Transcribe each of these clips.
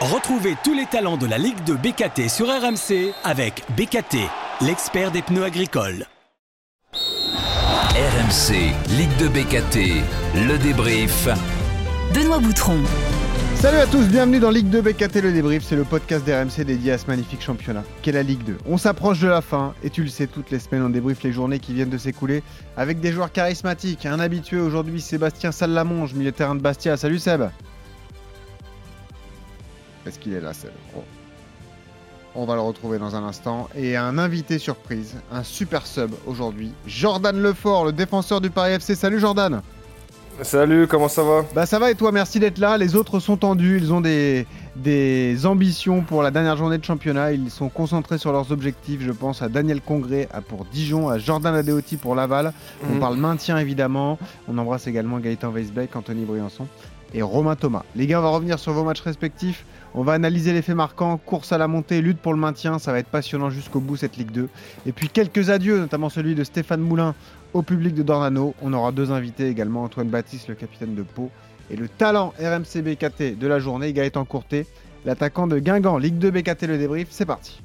Retrouvez tous les talents de la Ligue de BKT sur RMC avec BKT, l'expert des pneus agricoles. RMC, Ligue de BKT, le débrief. Benoît Boutron. Salut à tous, bienvenue dans Ligue 2 BKT Le Débrief, c'est le podcast d'RMC dédié à ce magnifique championnat qu'est la Ligue 2. On s'approche de la fin et tu le sais, toutes les semaines on débriefe les journées qui viennent de s'écouler avec des joueurs charismatiques. Un habitué aujourd'hui, Sébastien Salamonge, milieu de terrain de Bastia. Salut Seb Est-ce qu'il est là Seb Oh. On va le retrouver dans un instant. Et un invité surprise, un super sub aujourd'hui, Jordan Lefort, le défenseur du Paris FC. Salut Jordan Salut, comment ça va? Bah ça va et toi, merci d'être là. Les autres sont tendus, ils ont des, des ambitions pour la dernière journée de championnat. Ils sont concentrés sur leurs objectifs. Je pense à Daniel Congré pour Dijon, à Jordan Adeoti pour Laval. On Mhm. parle maintien évidemment. On embrasse également Gaëtan Weisbeck, Anthony Briançon et Romain Thomas. Les gars, on va revenir sur vos matchs respectifs. On va analyser les faits marquants, course à la montée, lutte pour le maintien. Ça va être passionnant jusqu'au bout cette Ligue 2. Et puis quelques adieux, notamment celui de Stéphane Moulin au public de Dornano. On aura deux invités également, Antoine Baptiste, le capitaine de Pau, et le talent RMC BKT de la journée, Gaëtan Courtet, l'attaquant de Guingamp, Ligue 2 BKT le débrief. C'est parti.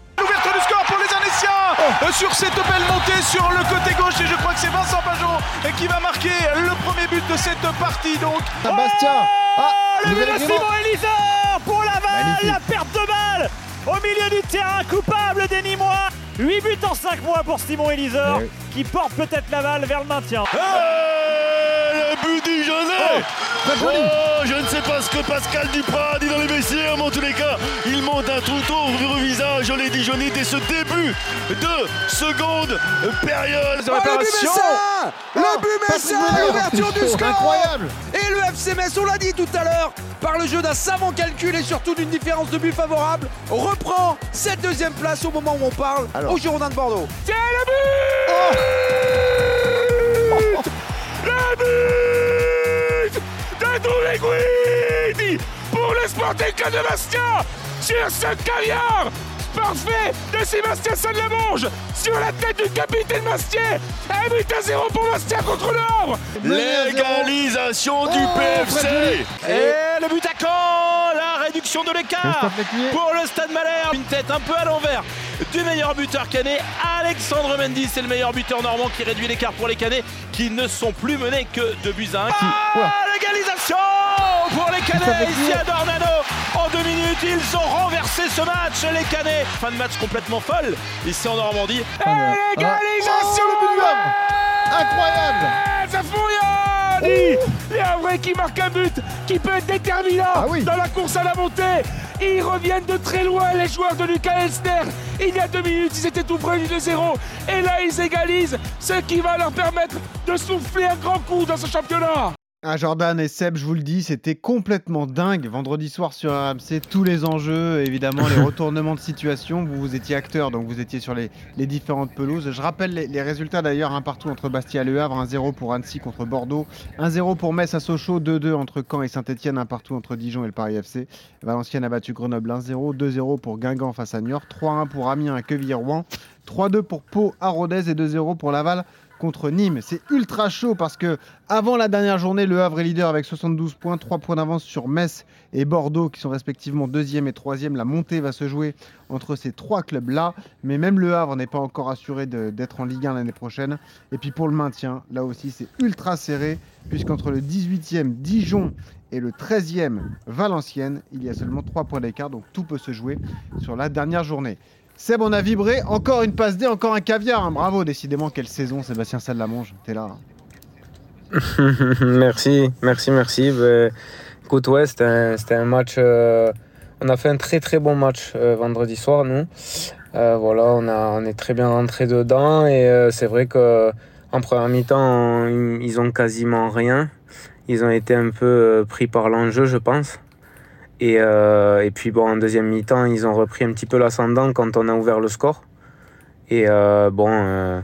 Sur cette belle montée sur le côté gauche et je crois que c'est Vincent Pajon euh, qui va marquer le premier but de cette partie donc. À Bastia Ah, Le but de. Simon Eliseur pour Laval, la perte de balle au milieu du terrain, coupable des Nîmois. 8 buts en 5 mois pour Simon Eliseur Eh oui. Qui porte peut-être Laval vers le maintien. le but du Jeunet joli. Oh, je ne sais pas ce que Pascal Duprat dit dans les vestiaires, mais en tous les cas, il monte un trouteau au visage, je l'ai dit, Johnny, dès ce début de seconde période. De réparation. Le but Messin, Benoît. l'ouverture du score Incroyable Et le FC Metz, on l'a dit tout à l'heure, par le jeu d'un savant calcul et surtout d'une différence de but favorable, reprend cette deuxième place au moment où on parle Alors. au Girondin de Bordeaux. C'est le but Le but Guidi pour le Sporting Club de Bastia sur ce caviar parfait de Sébastien Salamonge sur la tête du capitaine Bastier Un but à zéro pour Bastia contre Havre L'égalisation du Oh, PFC Et le but à Caen La réduction de l'écart pour le Stade Malherbe. Une tête un peu à l'envers du meilleur buteur canet, Alexandre Mendy. C'est le meilleur buteur normand qui réduit l'écart pour les canets qui ne sont plus menés que de buts à un. Oula. Ah, l'égalisation pour les canets ici à Dornano. En deux minutes, ils ont renversé ce match, les canets. Fin de match complètement folle ici en Normandie. Et Ah, l'égalisation oh, le but du Havre. Incroyable Zaffouriani Et un vrai qui marque un but qui peut être déterminant Ah oui. dans la course à la montée. Ils reviennent de très loin, les joueurs de Lucas Elster. Il y a deux minutes, ils étaient tout près du 2-0. Et là, ils égalisent, ce qui va leur permettre de souffler un grand coup dans ce championnat. Ah, Jordan et Seb, je vous le dis, c'était complètement dingue. Vendredi soir sur RMC, tous les enjeux, évidemment, les retournements de situation. Vous, vous étiez acteur, donc vous étiez sur les, les différentes pelouses. Je rappelle les, les résultats d'ailleurs, un partout entre Bastia et Le Havre, 1-0 pour Annecy contre Bordeaux, 1-0 pour Metz à Sochaux, 2-2 entre Caen et Saint-Etienne, un partout entre Dijon et le Paris FC. Valenciennes a battu Grenoble 1-0, 2-0 pour Guingamp face à Niort, 3-1 pour Amiens à Quevilly-Rouen, 3-2 pour Pau à Rodez et 2-0 pour Laval contre Nîmes. C'est ultra chaud parce que avant la dernière journée, le Havre est leader avec 72 points, 3 points d'avance sur Metz et Bordeaux qui sont respectivement deuxième et troisième. La montée va se jouer entre ces trois clubs-là, mais même le Havre n'est pas encore assuré d'être en Ligue 1 l'année prochaine. Et puis pour le maintien, là aussi c'est ultra serré puisqu'entre le 18e Dijon et le 13e Valenciennes, il y a seulement 3 points d'écart, donc tout peut se jouer sur la dernière journée. Seb, on a vibré, encore une passe D, encore un caviar. Bravo, décidément, quelle saison, Sébastien Salamonge. T'es là. merci, merci, merci. Ben, écoute, ouais, c'était un, match. euh, on a fait un très très bon match euh, vendredi soir, nous. Euh, voilà, on, est très bien rentré dedans et c'est vrai que en première mi-temps, ils ont quasiment rien. Ils ont été un peu pris par l'enjeu, je pense. Et, euh, et puis bon, en deuxième mi-temps, ils ont repris un petit peu l'ascendant quand on a ouvert le score. Et euh, bon, euh,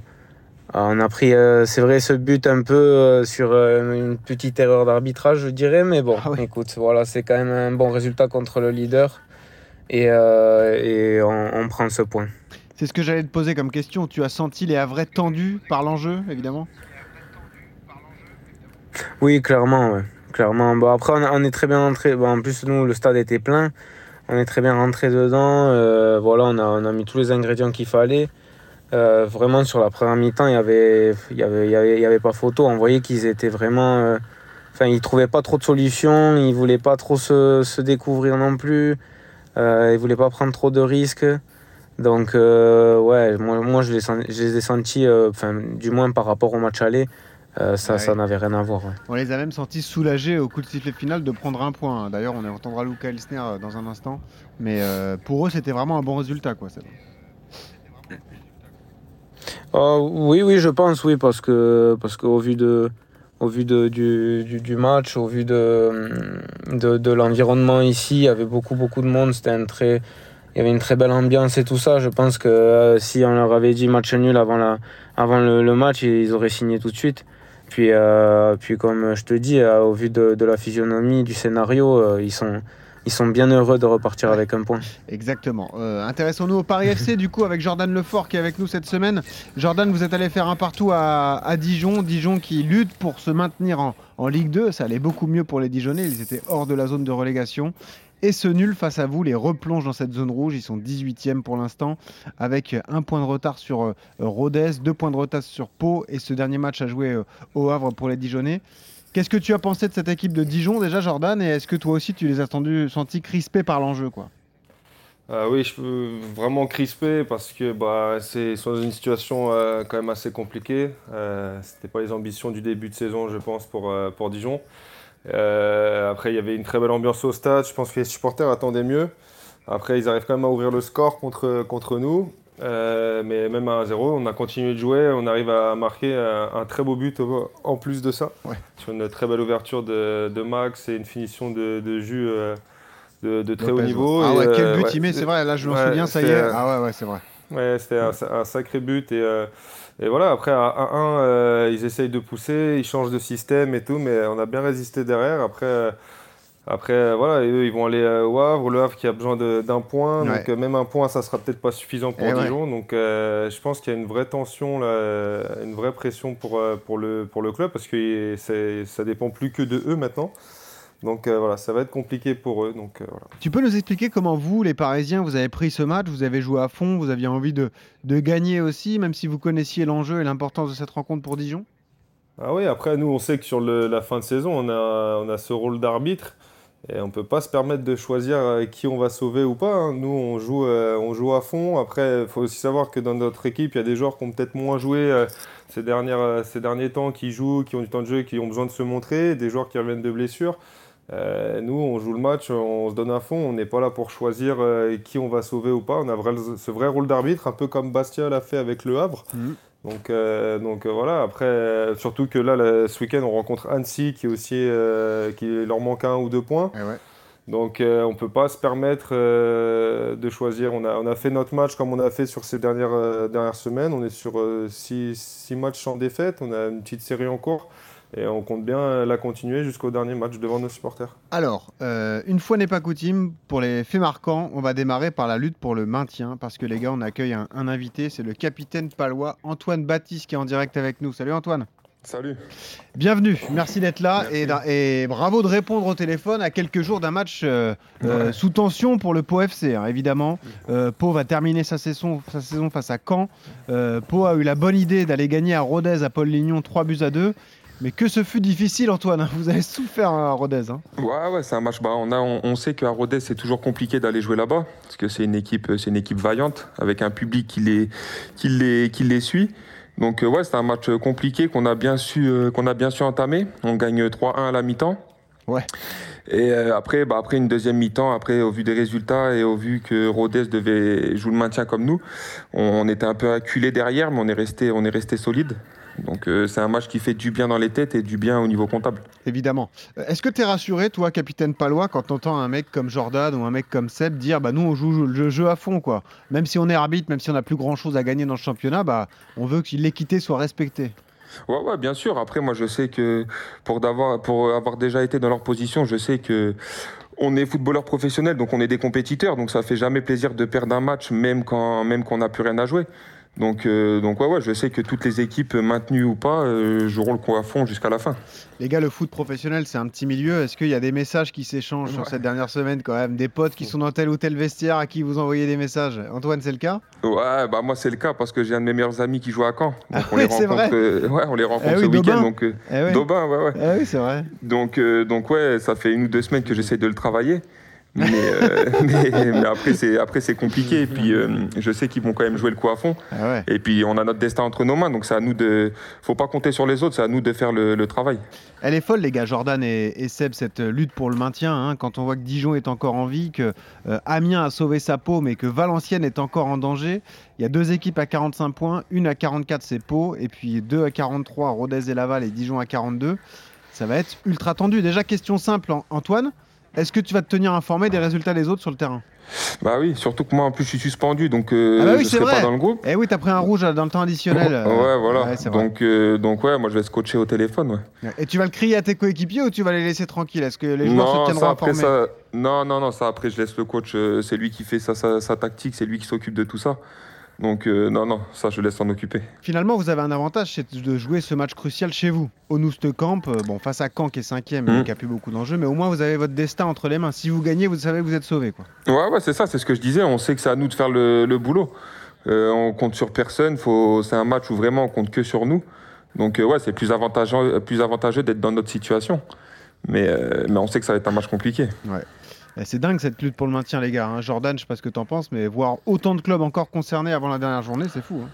on a pris, c'est vrai, ce but un peu sur une petite erreur d'arbitrage, je dirais. Mais bon, Ah oui. écoute, voilà, c'est quand même un bon résultat contre le leader. Et, et on, on prend ce point. C'est ce que j'allais te poser comme question. Tu as senti les Havrais tendus par l'enjeu, évidemment? Oui, clairement, ouais. Clairement. Bon, après, on, est très bien entré. Bon, en plus, nous, le stade était plein. on est très bien rentré dedans. Euh, voilà, on a, on a mis tous les ingrédients qu'il fallait. Euh, vraiment, sur la première mi-temps, il n'y avait, y avait, y y avait pas photo. On voyait qu'ils étaient vraiment. euh, Enfin, ils trouvaient pas trop de solutions. Ils voulaient pas trop se, se découvrir non plus. Ils voulaient pas prendre trop de risques. Donc, ouais, moi, moi je, les, je les ai sentis, enfin, du moins par rapport au match aller, euh, ça, Ouais. ça n'avait rien à voir. ouais. On les a même sentis soulagés au coup de sifflet final de prendre un point. hein. D'ailleurs, on entendra Luca Elsner euh, dans un instant. Mais euh, pour eux, c'était vraiment un bon résultat. Quoi. Euh, oui, oui, je pense, oui, parce que parce qu'au vu de au vu de, du, du, du match, au vu de, de, de l'environnement ici, il y avait beaucoup beaucoup de monde. C'était un très il y avait une très belle ambiance et tout ça. Je pense que euh, si on leur avait dit match nul avant la avant le, le match, ils auraient signé tout de suite. Puis euh, puis comme je te dis, euh, au vu de, la physionomie du scénario, euh, ils sont ils sont bien heureux de repartir avec un point. Exactement. Intéressons-nous au Paris FC du coup avec Jordan Lefort qui est avec nous cette semaine. Jordan, vous êtes allé faire un partout à, à Dijon. Dijon qui lutte pour se maintenir en, en Ligue 2. Ça allait beaucoup mieux pour les Dijonais. Ils étaient hors de la zone de relégation. Et ce nul face à vous les replonge dans cette zone rouge. Ils sont 18e pour l'instant avec un point de retard sur euh, Rodez, deux points de retard sur Pau et ce dernier match à jouer euh, au Havre pour les Dijonais. Qu'est-ce que tu as pensé de cette équipe de Dijon déjà Jordan et est-ce que toi aussi tu les as tendus- sentis crispés par l'enjeu quoi? Ah oui, je peux vraiment crisper parce que bah, c'est dans une situation euh, quand même assez compliquée. Euh, C'était pas les ambitions du début de saison, je pense, euh, pour Dijon. Euh, après, il y avait une très belle ambiance au stade. Je pense que les supporters attendaient mieux. Après, ils arrivent quand même à ouvrir le score contre, contre nous. Euh, mais même à 1-0, on a continué de jouer. On arrive à marquer un, un très beau but en plus de ça. Ouais. Sur une très belle ouverture de, de Max et une finition de, de jus euh, de, de très haut niveau. ouais. Ah Et, ouais, quel but ouais, il met, c'est vrai, là je m'en souviens, ça y est. Ah ouais, ouais, c'est vrai. Ouais, c'était un, un sacré but. Et, et voilà, après, à 1-1, euh, ils essayent de pousser, ils changent de système et tout, mais on a bien résisté derrière. Après, euh, après euh, voilà, et eux, ils vont aller au Havre. Le Havre qui a besoin d'un point. Ouais. Donc, même un point, ça sera peut-être pas suffisant pour Eh ouais. Dijon. Donc, je pense qu'il y a une vraie tension, là, une vraie pression pour, pour, le, pour le club parce que ça dépend plus que de eux maintenant. Donc, euh, voilà, ça va être compliqué pour eux. Donc, euh, voilà. Tu peux nous expliquer comment vous, les Parisiens, vous avez pris ce match, vous avez joué à fond, vous aviez envie de, de gagner aussi, même si vous connaissiez l'enjeu et l'importance de cette rencontre pour Dijon? Ah oui, après, nous, on sait que sur le- la fin de saison, on a, on a ce rôle d'arbitre. Et on ne peut pas se permettre de choisir euh, qui on va sauver ou pas. hein. Nous, on joue, euh, on joue à fond. Après, il faut aussi savoir que dans notre équipe, il y a des joueurs qui ont peut-être moins joué euh, ces, dernières, ces derniers temps, qui jouent, qui ont du temps de jeu, qui ont besoin de se montrer, des joueurs qui reviennent de blessures. Euh, nous, on joue le match, on se donne à fond. On n'est pas là pour choisir euh, qui on va sauver ou pas. On a vrai- ce vrai rôle d'arbitre, un peu comme Bastia l'a fait avec Le Havre. Mhm. Donc, euh, donc voilà, après, surtout que là, ce week-end, on rencontre Annecy qui, aussi, qui leur manque un ou deux points. Eh ouais. Donc on ne peut pas se permettre de choisir. On a, on a fait notre match comme on a fait sur ces dernières, dernières semaines. On est sur six, six matchs sans défaite. On a une petite série en cours. Et on compte bien la continuer jusqu'au dernier match devant nos supporters. Alors, euh, une fois n'est pas coutume, pour les faits marquants, on va démarrer par la lutte pour le maintien, parce que les gars, on accueille un, un invité, c'est le capitaine palois Antoine Baptiste qui est en direct avec nous. Salut Antoine Salut. Bienvenue, merci d'être là et, bravo de répondre au téléphone à quelques jours d'un match euh, euh, sous tension pour le Pau FC, hein, évidemment. Euh, Pau va terminer sa saison, sa saison face à Caen. Euh, Pau a eu la bonne idée d'aller gagner à Rodez à Paul Lignon 3 buts à 2. Mais que ce fut difficile, Antoine. hein. Vous avez souffert hein, à Rodez. hein. Ouais, ouais, c'est un match. Bah, on, a, on, on sait qu'à Rodez, c'est toujours compliqué d'aller jouer là-bas, parce que c'est une équipe, c'est une équipe vaillante, avec un public qui les, qui les, qui les suit. Donc, euh, ouais, c'est un match compliqué qu'on a bien su, euh, qu'on a bien su entamer. On gagne 3-1 à la mi-temps. Ouais. Et euh, après, bah, après une deuxième mi-temps, après, au vu des résultats et au vu que Rodez devait jouer le maintien comme nous, on, on était un peu acculé derrière, mais on est resté, on est resté solide. Donc, euh, c'est un match qui fait du bien dans les têtes et du bien au niveau comptable. Évidemment. Euh, Est-ce que tu es rassuré, toi, capitaine palois, quand tu entends un mec comme Jordan ou un mec comme Seb dire bah, nous, on joue le jeu à fond, quoi. Même si on est arbitre, même si on n'a plus grand chose à gagner dans le championnat, bah, on veut que l'équité soit respectée. Ouais, ouais, bien sûr. Après, moi, je sais que pour, d'avoir, pour avoir déjà été dans leur position, je sais que on est footballeur professionnel, donc on est des compétiteurs, donc ça fait jamais plaisir de perdre un match, même quand, même quand on n'a plus rien à jouer. Donc, euh, donc ouais, ouais, je sais que toutes les équipes, maintenues ou pas, euh, joueront le coup à fond jusqu'à la fin. Les gars, le foot professionnel, c'est un petit milieu. Est-ce qu'il y a des messages qui s'échangent sur cette dernière semaine quand même? Des potes qui sont dans tel ou tel vestiaire à qui vous envoyez des messages? Antoine, c'est le cas? Ouais, bah moi c'est le cas parce que j'ai un de mes meilleurs amis qui joue à Caen. Donc on, oui, les rencontre, vrai. euh, ouais, on les rencontre Eh oui, ce week-end. Donc, Eh oui. Daubin, ouais, ouais. Eh oui, c'est vrai. Donc, donc ouais, ça fait une ou deux semaines que j'essaie de le travailler. Mais, euh, mais, mais après, c'est, après, c'est compliqué. Et puis, euh, je sais qu'ils vont quand même jouer le coup à fond. Ah ouais. Et puis, on a notre destin entre nos mains. Donc, c'est à nous de. faut pas compter sur les autres, c'est à nous de faire le, le travail. Elle est folle, les gars, Jordan et, et Seb, cette lutte pour le maintien. hein, quand on voit que Dijon est encore en vie, que euh, Amiens a sauvé sa peau, mais que Valenciennes est encore en danger. Il y a deux équipes à 45 points, une à 44, c'est Pau, et puis deux à 43, Rodez et Laval, et Dijon à 42. Ça va être ultra tendu. Déjà, question simple, An- Antoine. Est-ce que tu vas te tenir informé des résultats des autres sur le terrain? Bah oui, surtout que moi, en plus, je suis suspendu. Donc, euh, Ah bah oui, je serai vrai. pas dans le groupe. Eh oui, t'as pris un rouge euh, dans le temps additionnel. euh, ouais, voilà. ouais, donc, euh, donc, ouais, moi, je vais se coacher au téléphone. Ouais. Et tu vas le crier à tes coéquipiers ou tu vas les laisser tranquilles? Est-ce que les joueurs se tiendront ça, après, informés? ça, non, non, non, ça, après, je laisse le coach. c'est lui qui fait sa, sa, sa tactique, c'est lui qui s'occupe de tout ça. Donc, euh, non, non, ça, je laisse s'en occuper. Finalement, vous avez un avantage, c'est de jouer ce match crucial chez vous. Au Nouste Camp, euh, bon, face à Caen qui est cinquième et Mhm. qui a plus beaucoup d'enjeux, mais au moins vous avez votre destin entre les mains. Si vous gagnez, vous savez que vous êtes sauvé. Quoi. Ouais, ouais, c'est ça, c'est ce que je disais. On sait que c'est à nous de faire le, le boulot. Euh, on compte sur personne. Faut... C'est un match où vraiment on compte que sur nous. Donc, euh, ouais, c'est plus avantageux, plus avantageux d'être dans notre situation. Mais, mais on sait que ça va être un match compliqué. Et C'est dingue cette lutte pour le maintien, les gars. hein. Jordan, je sais pas ce que t'en penses, mais voir autant de clubs encore concernés avant la dernière journée, c'est fou. hein.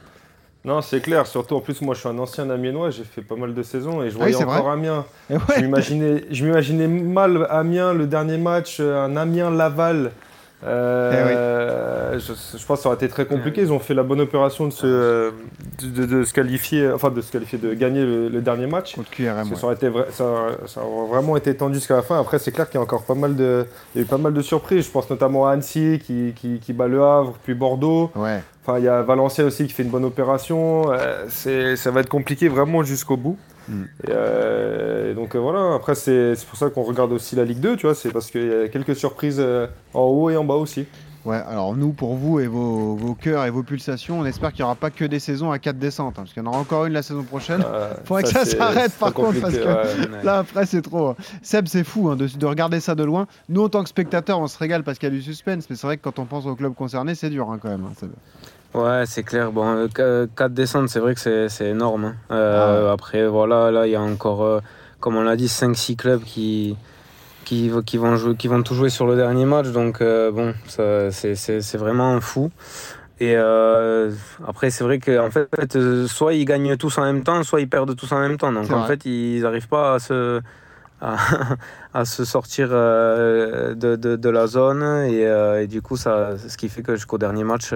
Non, c'est clair. Surtout, en plus, moi, je suis un ancien Amiénois. J'ai fait pas mal de saisons et je Ah voyais oui, encore vrai. Amiens. Et ouais. Je m'imaginais, je m'imaginais mal Amiens, le dernier match, euh, un Amiens-Laval. Euh, je, je pense que ça aurait été très compliqué. Ils ont fait la bonne opération de se, euh, de, de- de se qualifier, enfin de se qualifier, de gagner le, le dernier match. Contre QRM. Parce que ouais. ça, aurait été vrai- ça, ça aurait vraiment été tendu jusqu'à la fin. Après, c'est clair qu'il y a encore pas mal de, il y a eu pas mal de surprises. Je pense notamment à Annecy qui, qui, qui bat le Havre, puis Bordeaux. Ouais. Enfin, il y a Valenciennes aussi qui fait une bonne opération. Euh, ça va être compliqué vraiment jusqu'au bout. Mm. Et, euh, et donc euh, voilà, après c'est, c'est pour ça qu'on regarde aussi la Ligue 2, tu vois, c'est parce qu'il y a quelques surprises euh, en haut et en bas aussi. Ouais, alors nous, pour vous et vos, vos cœurs et vos pulsations, on espère qu'il n'y aura pas que des saisons à 4 descentes, hein, parce qu'il y en aura encore une la saison prochaine. Euh, Faudrait que ça s'arrête, par contre, parce que- ouais. Là, après, c'est trop. hein. Seb, c'est fou hein, de, de regarder ça de loin. Nous, en tant que spectateurs, on se régale parce qu'il y a du suspense, mais c'est vrai que quand on pense au club concerné, c'est dur quand même. Seb. Ouais, c'est clair. Bon, 4 descentes, c'est vrai que c'est énorme. Euh, Après, voilà, là, il y a encore, euh, comme on l'a dit, 5-6 clubs qui, qui, qui, vont jouer, qui vont tout jouer sur le dernier match. Donc, euh, bon, c'est- vraiment fou. Et euh, après, c'est vrai qu'en fait, euh, soit ils gagnent tous en même temps, soit ils perdent tous en même temps. Donc, en vrai. fait, ils n'arrivent pas à se, à, à se sortir de, de, de la zone. Et, et du coup, ça, ce qui fait que jusqu'au dernier match,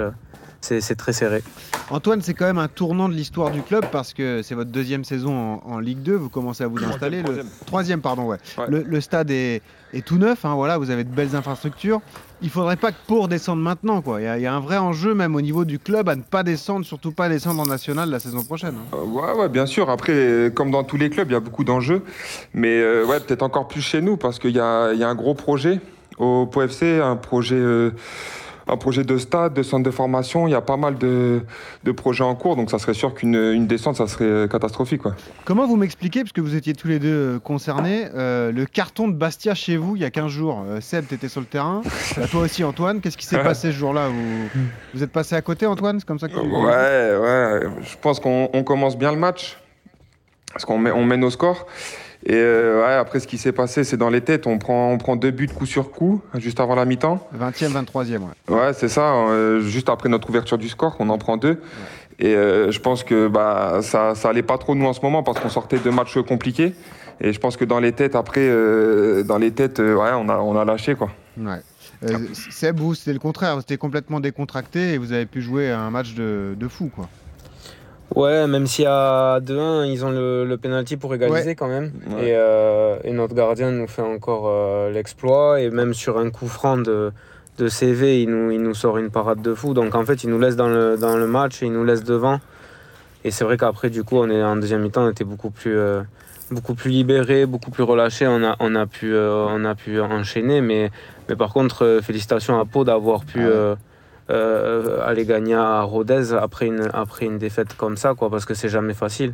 c'est c'est très serré. Antoine, c'est quand même un tournant de l'histoire du club parce que c'est votre deuxième saison en, en Ligue 2. Vous commencez à vous installer. troisième. Le, troisième, pardon, ouais. Ouais. Le, le stade est, est tout neuf. hein, voilà, vous avez de belles infrastructures. Il faudrait pas que pour descendre maintenant. quoi. Il y, a- il y a un vrai enjeu même au niveau du club à ne pas descendre, surtout pas descendre en national la saison prochaine. hein. Euh, Ouais, ouais, bien sûr. Après, comme dans tous les clubs, il y a beaucoup d'enjeux. Mais euh, ouais, peut-être encore plus chez nous parce qu'il y a, il y a un gros projet au POFC, un projet, euh, un projet de stade, de centre de formation. Il y a pas mal de, de projets en cours. Donc, ça serait sûr qu'une une descente, ça serait euh, catastrophique. Quoi. Comment vous m'expliquez, parce que vous étiez tous les deux euh, concernés, euh, le carton de Bastia chez vous il y a 15 jours? Euh, Seb, tu étais sur le terrain. Bah, toi aussi, Antoine. Qu'est-ce qui s'est passé ce jour-là? Vous, vous êtes passé à côté, Antoine? C'est comme ça que Ouais, ouais. Je pense qu'on on commence bien le match. Parce qu'on met, on mène au score. Et euh, ouais, après, ce qui s'est passé, c'est dans les têtes. On prend, on prend deux buts coup sur coup, juste avant la mi-temps. 20e, 23e, ouais. Ouais, c'est ça. euh, juste après notre ouverture du score, on en prend deux. Et euh, je pense que bah, ça, ça allait pas trop nous en ce moment parce qu'on sortait de matchs compliqués. Et je pense que dans les têtes, après, dans les têtes, ouais, on a, on a lâché quoi. Ouais. Seb, vous, c'était le contraire. Vous étiez complètement décontracté et vous avez pu jouer un match de, de fou, quoi. Ouais, même s'il y a 2-1, ils ont le, le penalty pour égaliser Ouais. quand même. Ouais. Et, euh, et notre gardien nous fait encore euh, l'exploit. Et même sur un coup franc de, de CV, il nous, il nous sort une parade de fou. Donc en fait, il nous laisse dans le, dans le match et il nous laisse devant. Et c'est vrai qu'après, du coup, on est en deuxième mi-temps, on était beaucoup plus, euh, beaucoup plus libéré, beaucoup plus relâché. On a, on a, pu, euh, on a pu enchaîner. Mais, mais par contre, euh, félicitations à Pau d'avoir pu Ah ouais. Euh, aller gagner à Rodez après une, après une défaite comme ça, quoi, parce que c'est jamais facile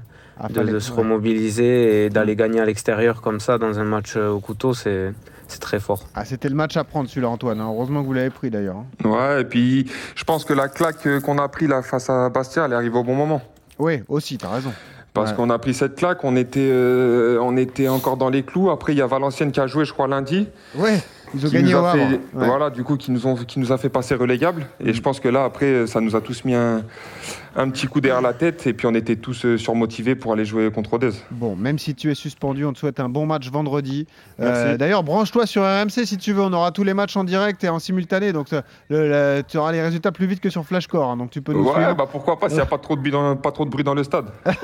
de, se remobiliser et d'aller gagner à l'extérieur comme ça dans un match euh, au couteau, c'est c'est très fort. Ah, c'était le match à prendre celui-là, Antoine. hein. Heureusement que vous l'avez pris d'ailleurs. hein. Ouais, et puis je pense que la claque euh, qu'on a pris là face à Bastia, elle arrive au bon moment. Oui, aussi, t'as raison. Parce Ouais. qu'on a pris cette claque, on était, euh, on était encore dans les clous. Après, il y a Valenciennes qui a joué, je crois, lundi. Ouais, ils ont qui gagné nous au a Havre. fait, Ouais. Voilà, du coup, qui nous, ont, qui nous a fait passer relégable. Et je pense que là, après, ça nous a tous mis un, un petit coup derrière la tête. Et puis, on était tous euh, surmotivés pour aller jouer contre Rodez. Bon, même si tu es suspendu, on te souhaite un bon match vendredi. Euh. D'ailleurs, branche-toi sur RMC si tu veux. On aura tous les matchs en direct et en simultané. Donc, le- tu auras les résultats plus vite que sur Flashcore. hein. donc, tu peux nous Ouais, suivre. bah pourquoi pas, s'il n'y a pas trop, de bruit dans, pas trop de bruit dans le stade.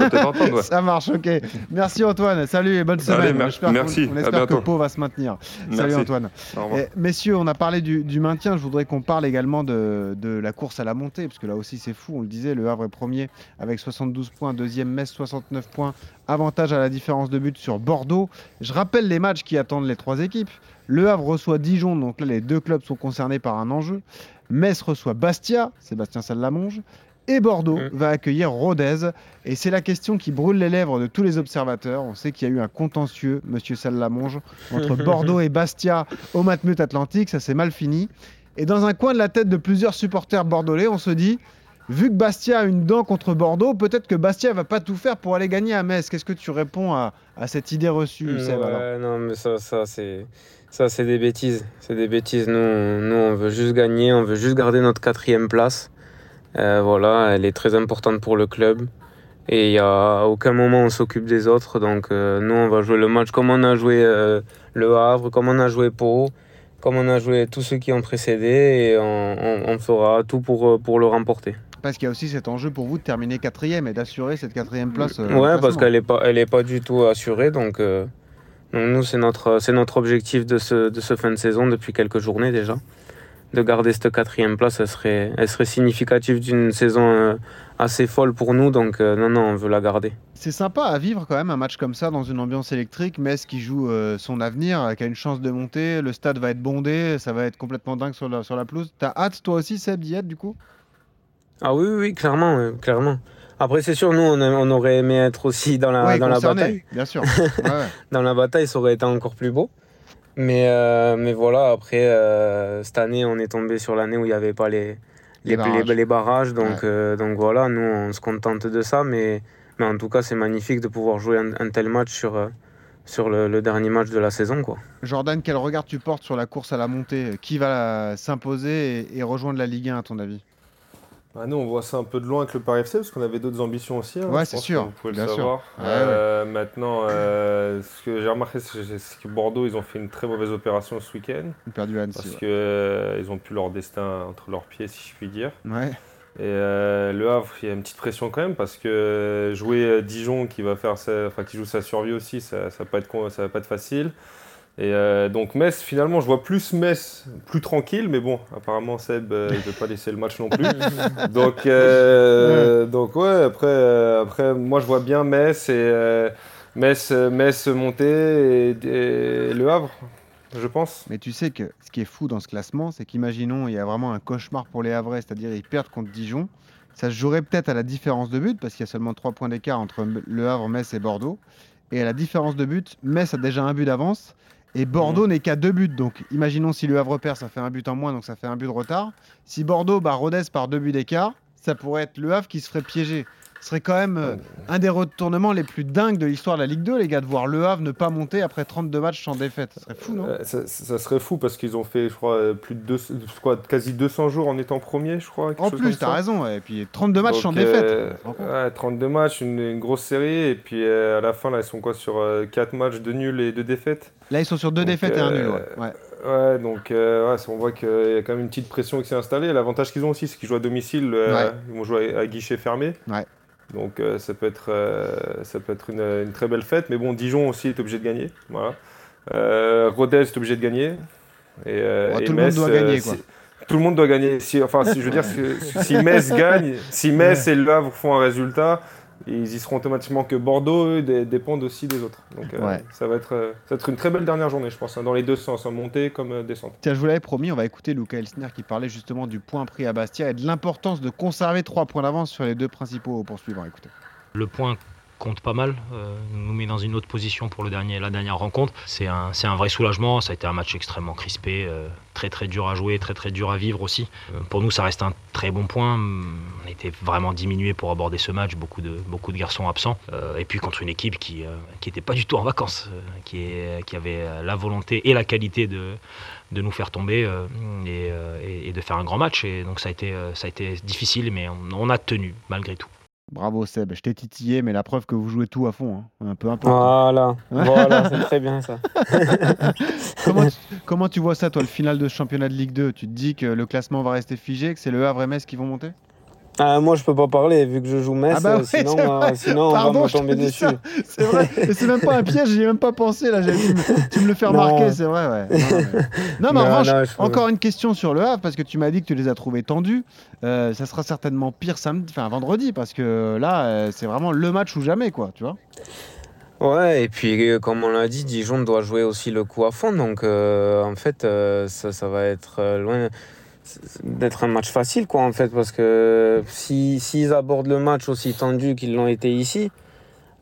Ouais. Ça marche, ok. Merci Antoine. Salut et bonne Allez, semaine. mer- On qu'on- merci. On À espère que. Pau va se maintenir. Salut. Antoine. Eh, messieurs, on a parlé du, du maintien. Je voudrais qu'on parle également de, de la course à la montée, parce que là aussi c'est fou. On le disait, le Havre est premier avec 72 points, deuxième Metz 69 points, avantage à la différence de but sur Bordeaux. Je rappelle les matchs qui attendent les trois équipes. Le Havre reçoit Dijon, donc là les deux clubs sont concernés par un enjeu. Metz reçoit Bastia, Sébastien Sallamonge. Et Bordeaux Mm. va accueillir Rodez. Et c'est la question qui brûle les lèvres de tous les observateurs. On sait qu'il y a eu un contentieux, monsieur Sallamonge, entre Bordeaux et Bastia au Matmut Atlantique. Ça s'est mal fini. Et dans un coin de la tête de plusieurs supporters bordelais, on se dit, vu que Bastia a une dent contre Bordeaux, peut-être que Bastia va pas tout faire pour aller gagner à Metz. Qu'est-ce que tu réponds à, à cette idée reçue, Seb, Ouais, non, mais ça, ça c'est ça, c'est des bêtises. C'est des bêtises. Nous, on- nous, on veut juste gagner, on veut juste garder notre quatrième place. Euh, voilà, elle est très importante pour le club. Et il y a à aucun moment on s'occupe des autres. Donc euh, nous, on va jouer le match comme on a joué euh, le Havre, comme on a joué Pau, comme on a joué tous ceux qui ont précédé, et on, on- on fera tout pour, pour le remporter. Parce qu'il y a aussi cet enjeu pour vous de terminer quatrième et d'assurer cette quatrième place. euh, Ouais, parce qu'elle n'est pas, elle est pas du tout assurée. Donc, euh, donc nous, c'est notre, c'est notre objectif de ce, de ce fin de saison depuis quelques journées déjà. De garder cette quatrième place, elle serait, elle serait significative d'une saison euh, assez folle pour nous. Donc euh, non, non, on veut la garder. C'est sympa à vivre quand même un match comme ça dans une ambiance électrique. Metz qui joue son avenir, qui a une chance de monter. Le stade va être bondé, ça va être complètement dingue sur la, sur la pelouse. T'as hâte toi aussi, Seb, d'y être du coup? Ah oui, oui, oui, clairement, ouais, clairement. Après, c'est sûr, nous, on, aurait aimé être aussi dans la, Ouais, dans la bataille. Bien sûr. Ouais, ouais. dans la bataille, ça aurait été encore plus beau. Mais, euh, mais voilà, après, euh, cette année, on est tombé sur l'année où il n'y avait pas les, Les les, barrages. les- les barrages. Donc, euh, donc voilà, nous, on se contente de ça. Mais, mais en tout cas, c'est magnifique de pouvoir jouer un, un tel match sur, euh, sur le, le dernier match de la saison. Quoi. Jordan, quel regard tu portes sur la course à la montée? Qui va euh, s'imposer et, et rejoindre la Ligue 1 à ton avis? Bah, nous, on voit ça un peu de loin avec le Paris FC parce qu'on avait d'autres ambitions aussi. hein, Ouais, c'est sûr, Vous pouvez bien le sûr. savoir. Ouais, Euh, Maintenant, euh, ce que j'ai remarqué, c'est que Bordeaux, ils ont fait une très mauvaise opération ce week-end Ils ont perdu Annecy. parce que euh, ont plus leur destin entre leurs pieds, si je puis dire. Ouais. Et le Havre, il y a une petite pression quand même parce que jouer Dijon qui va faire sa, enfin, qui joue sa survie aussi, ça, ça va pas être con- ça va pas être facile. Et euh, donc Metz, finalement, je vois plus Metz plus tranquille, mais bon, apparemment Seb, euh, il veut pas laisser le match non plus. donc, euh, donc ouais, après, euh, après, moi je vois bien Metz et euh, Metz, Metz monter et, et le Havre, je pense. Mais tu sais que ce qui est fou dans ce classement, c'est qu'imaginons, il y a vraiment un cauchemar pour les Havrais, c'est-à-dire ils perdent contre Dijon. Ça se jouerait peut-être à la différence de but, parce qu'il y a seulement 3 points d'écart entre Le Havre, Metz et Bordeaux. Et à la différence de but, Metz a déjà un but d'avance, et Bordeaux n'est qu'à deux buts. Donc imaginons si Le Havre perd, ça fait un but en moins, donc ça fait un but de retard. Si Bordeaux bat Rodez par deux buts d'écart, ça pourrait être Le Havre qui se ferait piéger. Ce serait quand même euh, un des retournements les plus dingues de l'histoire de la Ligue 2, les gars, de voir Le Havre ne pas monter après 32 matchs sans défaite. Ce serait fou, non? Euh, ça, ça serait fou parce qu'ils ont fait, je crois, euh, plus de deux, je crois, quasi 200 jours en étant premier, je crois. En plus, t'as ça. raison. ouais. Et puis 32 matchs Donc, sans défaite. ouais, 32 matchs, une, une grosse série. Et puis à la fin, là, ils sont quoi sur 4 matchs de nuls et de défaites? Là, ils sont sur deux Donc, défaites et un nul. Ouais. Ouais. Donc euh, ouais, ça, on voit qu'il y a quand même une petite pression qui s'est installée. L'avantage qu'ils ont aussi, c'est qu'ils jouent à domicile. euh, Ouais. Ils vont jouer à, à guichet fermé. Ouais. Donc euh, ça peut être, euh, ça peut être une, une très belle fête. Mais bon, Dijon aussi est obligé de gagner. Voilà. Euh, Rodez est obligé de gagner. Et, euh, Ouais, et tout le monde Metz, doit euh, gagner, si- quoi. Tout le monde doit gagner. Si, enfin, si, je veux dire, si, si Metz gagne, si Metz et Le Havre font un résultat, ils y seront automatiquement que Bordeaux, eux, dé- dépendent aussi des autres. Donc euh, Ouais. ça, va être, euh, ça va être une très belle dernière journée, je pense, hein, dans les deux sens, en montée comme euh, descente. Tiens, je vous l'avais promis, on va écouter Luca Elsner qui parlait justement du point pris à Bastia et de l'importance de conserver trois points d'avance sur les deux principaux poursuivants. Écoutez. Le point compte pas mal, euh, nous met dans une autre position pour le dernier, la dernière rencontre. C'est un, un vrai soulagement, ça a été un match extrêmement crispé, euh, très très dur à jouer, très très dur à vivre aussi. Euh, pour nous ça reste un très bon point, on était vraiment diminué pour aborder ce match, beaucoup de, beaucoup de garçons absents. Et puis contre une équipe qui n'était pas du tout en vacances, qui, est, qui avait la volonté et la qualité de, de nous faire tomber et, de faire un grand match. Et donc ça a été, ça a été difficile, mais on a tenu malgré tout. Bravo Seb, je t'ai titillé, mais la preuve que vous jouez tout à fond, hein. un peu importe. Voilà, voilà, c'est très bien ça. comment, tu, comment tu vois ça, toi, le final de ce championnat de Ligue 2 Tu te dis que le classement va rester figé, que c'est le Havre et Metz qui vont monter? Ah, moi, je peux pas parler vu que je joue Metz, Ah bah euh, ouais, sinon, euh, sinon on Pardon, va me je te tomber dessus. C'est vrai, et c'est même pas un piège, j'y ai même pas pensé là. j'ai dit, mais tu me le fais remarquer, Non. c'est vrai. Ouais. Non, non, mais, non, mais en revanche, non, je peux- encore une question sur le Havre parce que tu m'as dit que tu les as trouvés tendus. Euh, ça sera certainement pire samedi, enfin vendredi, parce que là, euh, c'est vraiment le match ou jamais, quoi. Tu vois Ouais, et puis euh, comme on l'a dit, Dijon doit jouer aussi le coup à fond, donc euh, en fait, euh, ça, ça va être euh, loin d'être un match facile, quoi, en fait, parce que si s'ils abordent le match aussi tendu qu'ils l'ont été ici,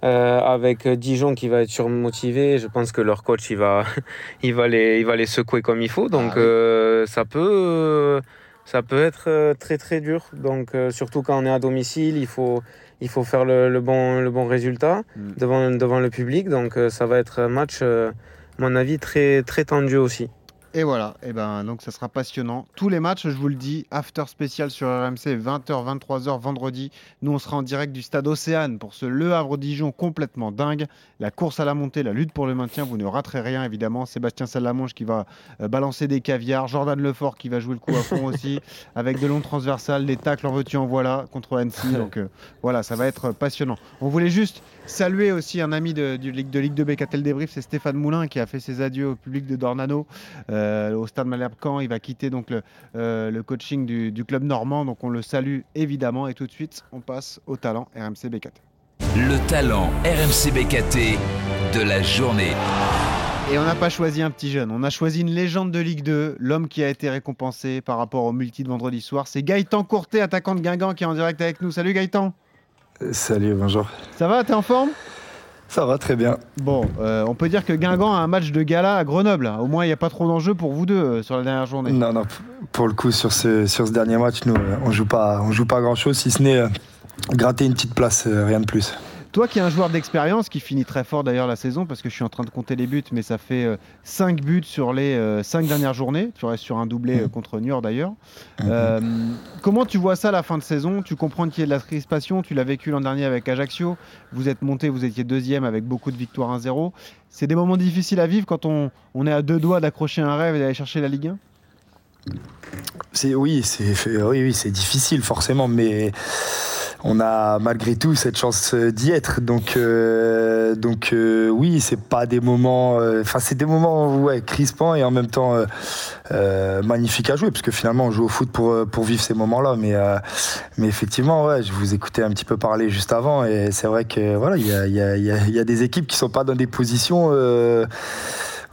euh, avec Dijon qui va être surmotivé, je pense que leur coach il va, il va les, il va les secouer comme il faut, donc Ah oui. euh, ça peut, euh, ça peut être très très dur. Donc euh, surtout quand on est à domicile, il faut, il faut faire le, le bon, le bon résultat Mm. devant, devant le public, donc ça va être un match, à mon avis, très très tendu aussi. Et voilà, et ben donc ça sera passionnant. Tous les matchs, je vous le dis, after spécial sur RMC, 20h, 23h vendredi. Nous, on sera en direct du stade Océane pour ce Le Havre-Dijon complètement dingue. La course à la montée, la lutte pour le maintien, vous ne raterez rien évidemment. Sébastien Salamonge qui va euh, balancer des caviars, Jordan Lefort qui va jouer le coup à fond aussi, avec de longs transversales, des tacles en veux-tu en voilà contre Annecy. Donc euh, voilà, ça va être passionnant. On voulait juste saluer aussi un ami de, du Ligue de Ligue 2 Bécatel Débrief, c'est Stéphane Moulin qui a fait ses adieux au public de Dornano euh, au stade Malherbe Caen. Il va quitter donc le, euh, le coaching du, du club normand, donc on le salue évidemment. Et tout de suite, on passe au talent RMC BKT. Le talent RMC BKT de la journée. Et on n'a pas choisi un petit jeune, on a choisi une légende de Ligue 2, l'homme qui a été récompensé par rapport au multi de vendredi soir. C'est Gaëtan Courtet, attaquant de Guingamp, qui est en direct avec nous. Salut Gaëtan Salut, bonjour. Ça va, t'es en forme? Ça va très bien. Bon, euh, on peut dire que Guingamp a un match de gala à Grenoble. Au moins, il n'y a pas trop d'enjeux pour vous deux euh, sur la dernière journée. Non, non, pour le coup, sur ce, sur ce dernier match, nous, euh, on joue pas, on joue pas grand chose, si ce n'est gratter une petite place, rien de plus. Toi qui es un joueur d'expérience, qui finit très fort d'ailleurs la saison, parce que je suis en train de compter les buts, mais ça fait 5 buts sur les 5 dernières journées. Tu restes sur un doublé euh, contre Niort d'ailleurs. Euh, comment tu vois ça la fin de saison? Tu comprends qu'il y a de la crispation, tu l'as vécu l'an dernier avec Ajaccio. Vous êtes monté, vous étiez deuxième avec beaucoup de victoires 1-0. C'est des moments difficiles à vivre quand on, on est à deux doigts d'accrocher un rêve et d'aller chercher la Ligue 1 C'est oui, c'est oui, oui, c'est difficile forcément, mais on a malgré tout cette chance euh, d'y être. Donc, euh, donc euh, oui, c'est pas des moments, euh, enfin c'est des moments ouais crispants et en même temps euh, magnifiques à jouer, parce que finalement on joue au foot pour pour vivre ces moments-là. Mais mais effectivement, je vous écoutais un petit peu parler juste avant et c'est vrai que voilà, il y a, y, a, y a des équipes qui sont pas dans des positions.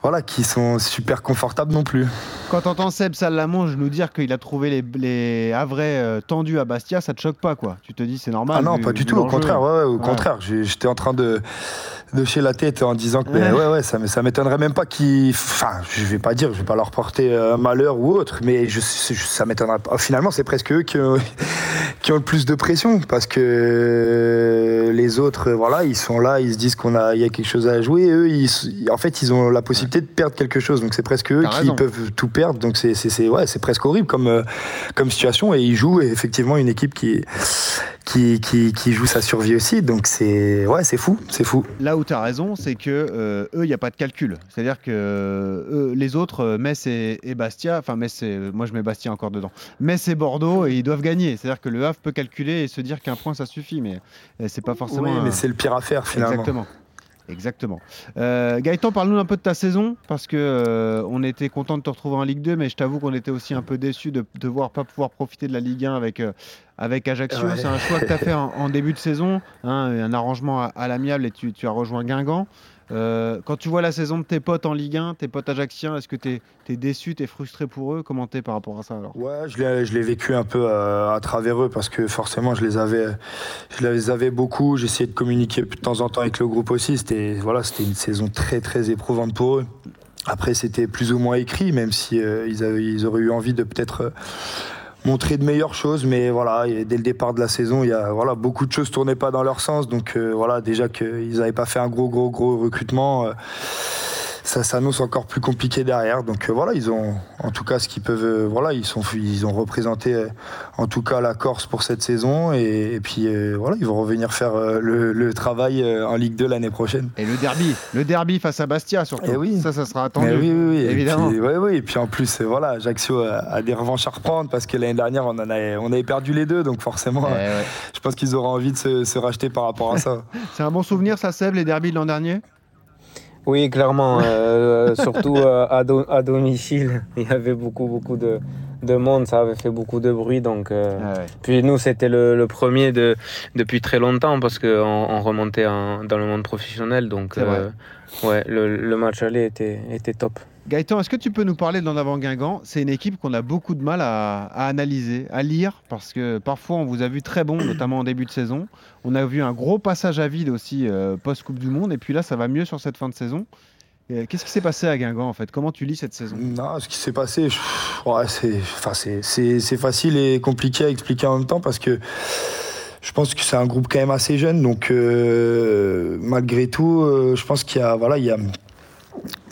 Voilà, qui sont super confortables non plus. Quand t'entends Seb Salamonge nous dire qu'il a trouvé les, les Havrais euh, tendus à Bastia, ça te choque pas quoi Tu te dis c'est normal Ah non, vu- pas du tout, au contraire, ouais, ouais, au Ouais. contraire. J'étais en train de, de chez la tête en disant que ben, Ouais. ouais, ouais, ça, ça m'étonnerait même pas qu'ils. Enfin, je vais pas dire, je vais pas leur porter euh, malheur ou autre, mais je, je- ça m'étonnerait pas. Finalement, c'est presque eux qui ont, qui ont le plus de pression parce que les autres, voilà, ils sont là, ils se disent qu'on a, il y a quelque chose à jouer. Eux, ils, en fait, ils ont la possibilité de perdre quelque chose, donc c'est presque eux qui raison. peuvent tout perdre. Donc c'est, c'est, ouais, c'est presque horrible comme, euh, comme situation et ils jouent effectivement une équipe qui qui, qui, qui joue sa survie aussi. Donc c'est ouais, c'est fou, c'est fou. Là où tu as raison, c'est que euh, eux, il n'y a pas de calcul. C'est-à-dire que euh, les autres, euh, Metz et, et Bastia, enfin Metz, et- moi je mets Bastia encore dedans. Metz et Bordeaux, et ils doivent gagner. C'est-à-dire que le Havre peut calculer et se dire qu'un point ça suffit, mais c'est pas forcément. Oui, un- mais c'est le pire à faire finalement. Exactement. Exactement. Euh, Gaëtan, parle-nous un peu de ta saison, parce que euh, on était content de te retrouver en Ligue 2, mais je t'avoue qu'on était aussi un peu déçus de devoir pas pouvoir profiter de la Ligue 1 avec, euh, avec Ajaccio. Ouais. C'est un choix que tu as fait en, en début de saison, hein, un arrangement à, à l'amiable et tu, tu as rejoint Guingamp. Euh, quand tu vois la saison de tes potes en Ligue 1, tes potes ajacciens, est-ce que tu es, déçu, tu es frustré pour eux? Comment t'es par rapport à ça alors? Ouais, je l'ai, vécu un peu euh, à travers eux parce que forcément je les avais, je les avais beaucoup. J'essayais de communiquer de temps en temps avec le groupe aussi. C'était voilà, une saison très très éprouvante pour eux. Après, c'était plus ou moins écrit, même si euh, ils, avaient- ils auraient eu envie de peut-être montrer de meilleures choses. Mais voilà, dès le départ de la saison, il y a voilà beaucoup de choses tournaient pas dans leur sens. Donc euh, voilà, déjà qu'ils n'avaient pas fait un gros gros gros recrutement. euh, ça s'annonce encore plus compliqué derrière. Donc euh, voilà, ils ont, en tout cas, ce qu'ils peuvent, euh, voilà, ils sont, ils ont représenté, euh, en tout cas, la Corse pour cette saison, et, et puis voilà, ils vont revenir faire le, le travail en Ligue 2 l'année prochaine. Et le derby, le derby face à Bastia surtout. Eh oui. Ça, ça sera attendu. Mais oui, oui, oui. Évidemment. Et puis, ouais, oui, et puis en plus, voilà, Ajaccio a, a des revanches à reprendre parce que l'année dernière, on, en avait, on avait perdu les deux, donc forcément, Eh ouais. je pense qu'ils auront envie de se, se racheter par rapport à ça. C'est un bon souvenir, ça, Seb, les derbys de l'an dernier? Oui, clairement, euh, surtout euh, à, do- à domicile, il y avait beaucoup, beaucoup de, de monde, ça avait fait beaucoup de bruit. Donc, euh, Ah Puis nous, c'était le, le premier de, depuis très longtemps parce qu'on on remontait en- dans le monde professionnel. Donc, euh, ouais, le, le match aller était, était top. Gaëtan, est-ce que tu peux nous parler de l'en avant Guingamp? C'est une équipe qu'on a beaucoup de mal à, à analyser, à lire, parce que parfois on vous a vu très bon, notamment en début de saison. On a vu un gros passage à vide aussi euh, post-Coupe du Monde, et puis là ça va mieux sur cette fin de saison. Qu'est-ce qui s'est passé à Guingamp en fait? Comment tu lis cette saison? Non, ce qui s'est passé, je- ouais, c'est, enfin, c'est, c'est, c'est facile et compliqué à expliquer en même temps parce que je pense que c'est un groupe quand même assez jeune, donc euh, malgré tout, euh, je pense qu'il y a, voilà, il y a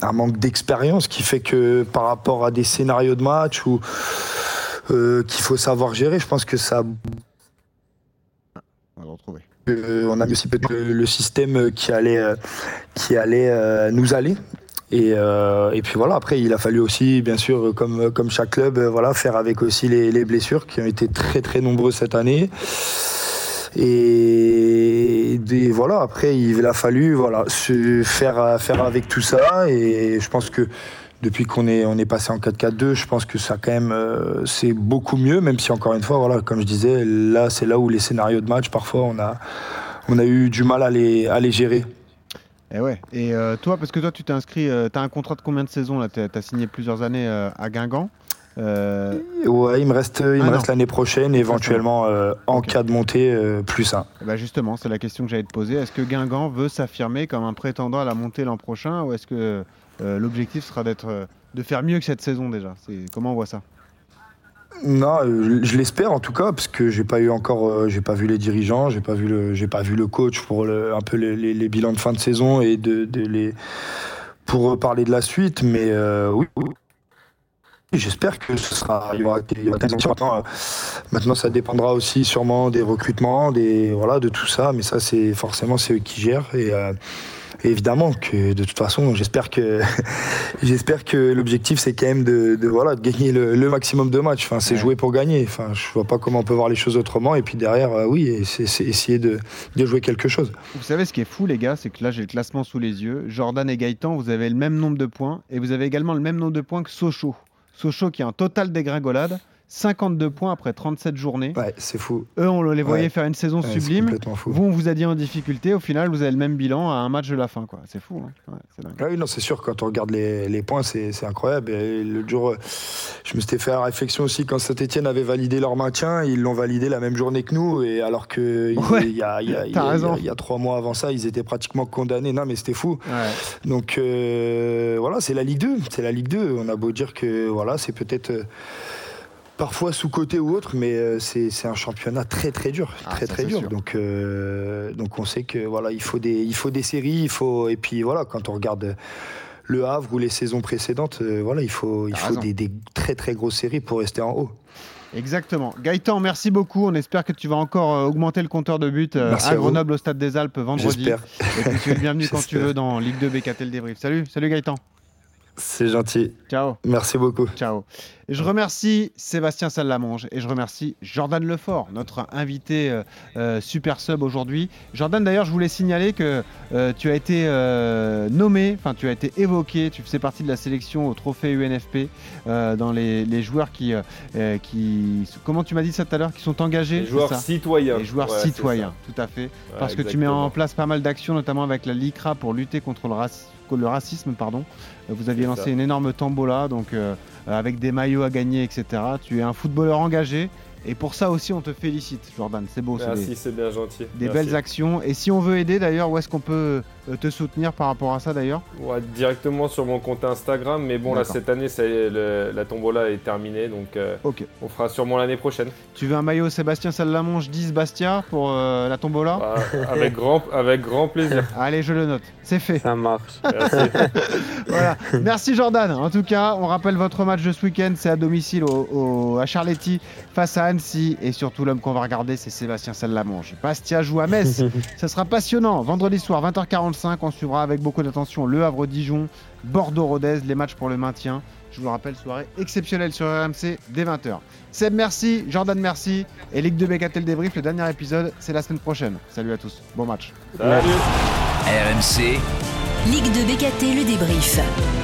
un manque d'expérience qui fait que par rapport à des scénarios de match ou euh, qu'il faut savoir gérer, je pense que ça On va le retrouver. euh, on a aussi peut-être le, le système qui allait, euh, qui allait nous aller. Et, euh, et puis voilà, après, il a fallu aussi, bien sûr, comme, comme chaque club, voilà, faire avec aussi les, les blessures qui ont été très très nombreuses cette année. Et, voilà, après, il a fallu se faire, faire avec tout ça. Et je pense que depuis qu'on est, passé en 4-4-2, je pense que ça quand même, euh, c'est beaucoup mieux, même si encore une fois, voilà, comme je disais, là, c'est là où les scénarios de match, parfois, on a, eu du mal à les, à les gérer. Et ouais. Et euh, toi, parce que toi tu t'es inscrit, tu as un contrat de combien de saisons Tu as signé plusieurs années euh, à Guingamp. Euh, Ouais, il me reste, il Ah me reste l'année prochaine, éventuellement euh, en cas de montée, euh, plus un. eh ben, justement, c'est la question que j'allais te poser. Est-ce que Guingamp veut s'affirmer comme un prétendant à la montée l'an prochain ou est-ce que l'objectif sera d'être, de faire mieux que cette saison déjà? C'est Comment on voit ça? Non, je l'espère en tout cas, parce que j'ai pas eu encore, j'ai pas vu les dirigeants, j'ai pas vu le, j'ai pas vu le coach pour le- un peu les, les- les bilans de fin de saison et de, de les pour parler de la suite, mais oui. oui. J'espère que ce sera. Il y aura, il y aura des actions. Maintenant, euh, maintenant, ça dépendra aussi sûrement des recrutements, des voilà, de tout ça. Mais ça, c'est forcément c'est eux qui gèrent et, euh, évidemment que de toute façon, j'espère que j'espère que l'objectif c'est quand même de, de, voilà de gagner le, le maximum de matchs. Enfin, c'est jouer pour gagner. Enfin, je vois pas comment on peut voir les choses autrement. Et puis derrière, euh, oui, c'est essayer de, de jouer quelque chose. Vous savez ce qui est fou, les gars, c'est que là, j'ai le classement sous les yeux. Jordan et Gaëtan, vous avez le même nombre de points et vous avez également le même nombre de points que Sochaux. Sochaux qui a un total dégringolade, 52 points après 37 journées. Ouais, c'est fou. Eux, on les voyait Ouais. faire une saison Ouais, sublime. fou. Vous, on vous a dit en difficulté. Au final, vous avez le même bilan à un match de la fin. quoi. C'est fou. hein. Ouais. Ah oui, non, c'est sûr, quand on regarde les, les points, c'est incroyable. Et le jour, je me suis fait la réflexion aussi quand Saint-Etienne avait validé leur maintien, ils l'ont validé la même journée que nous, et alors que il- y, a, il y a- il y t'as a- raison. il y a trois mois avant ça, ils étaient pratiquement condamnés. Non, mais c'était fou. Donc euh, voilà, c'est la Ligue 2. C'est la Ligue 2. On a beau dire que voilà, c'est peut-être euh, parfois sous-côté ou autre, mais euh, c'est un championnat très très dur, Ah, très très dur. sûr. Donc euh, donc on sait que voilà, il faut des il faut des séries, il faut et puis voilà, quand on regarde le Havre ou les saisons précédentes, euh, voilà, il faut il faut des, des très très grosses séries pour rester en haut. Exactement. Gaëtan, merci beaucoup. On espère que tu vas encore augmenter le compteur de buts à. Grenoble au Stade des Alpes vendredi. J'espère. Et puis tu es bienvenu quand tu veux dans Ligue 2 BKT le débrief. Salut, salut Gaëtan. C'est gentil. Ciao. Merci beaucoup. Ciao. Et je remercie Sébastien Salamange et je remercie Jordan Lefort, notre invité euh, euh, super sub aujourd'hui. Jordan, d'ailleurs, je voulais signaler que euh, tu as été euh, nommé, enfin tu as été évoqué, tu faisais partie de la sélection au trophée UNFP euh, dans les, les joueurs qui, euh, qui, comment tu m'as dit ça tout à l'heure, qui sont engagés. Les joueurs ça citoyens. Les joueurs Ouais, citoyens, tout à fait. Ouais, Parce que tu mets en place pas mal d'actions, notamment avec la LICRA pour lutter contre le, raci- le racisme. Pardon. Euh, Vous aviez lancé ça. une énorme tombola, donc euh, avec des maillots à gagner, etc. Tu es un footballeur engagé. Et pour ça aussi, on te félicite, Jordan. C'est beau, c'est Merci, des, c'est bien gentil. des Merci. belles actions. Et si on veut aider, d'ailleurs, où est-ce qu'on peut euh, te soutenir par rapport à ça, d'ailleurs? Ouais, directement sur mon compte Instagram, mais bon là cette année est, le- la tombola est terminée, donc euh, on fera sûrement l'année prochaine. Tu veux un maillot Sébastien Salamonge 10 Bastia pour euh, la tombola? Bah, avec grand, avec grand plaisir. Allez, je le note. C'est fait. Ça marche. Merci. voilà. Merci Jordan. En tout cas, on rappelle votre match de ce week-end, c'est à domicile au, au- à Charletti face à Annecy. Et surtout, l'homme qu'on va regarder, c'est Sébastien Salamange. Bastia joue à Metz. Ça sera passionnant. Vendredi soir, 20h45, on suivra avec beaucoup d'attention Le Havre-Dijon, Bordeaux-Rodez, les matchs pour le maintien. Je vous le rappelle, soirée exceptionnelle sur RMC dès 20h. Seb, merci. Jordan, merci. Et Ligue 2 BKT le débrief, le dernier épisode, c'est la semaine prochaine. Salut à tous. Bon match. Salut. RMC, Ligue de BKT, le débrief.